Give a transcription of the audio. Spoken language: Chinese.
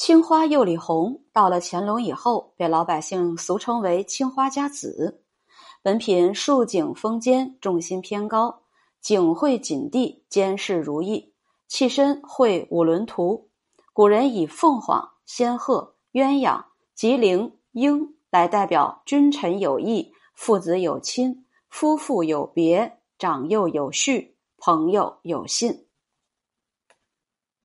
青花釉里红，到了乾隆以后，被老百姓俗称为青花家子。本品竖颈丰肩，重心偏高，颈会锦地，肩饰如意，器身绘五轮图。古人以凤凰、仙鹤、鸳鸯、吉灵、鹰来代表君臣有义、父子有亲、夫妇有别、长幼有序、朋友有信。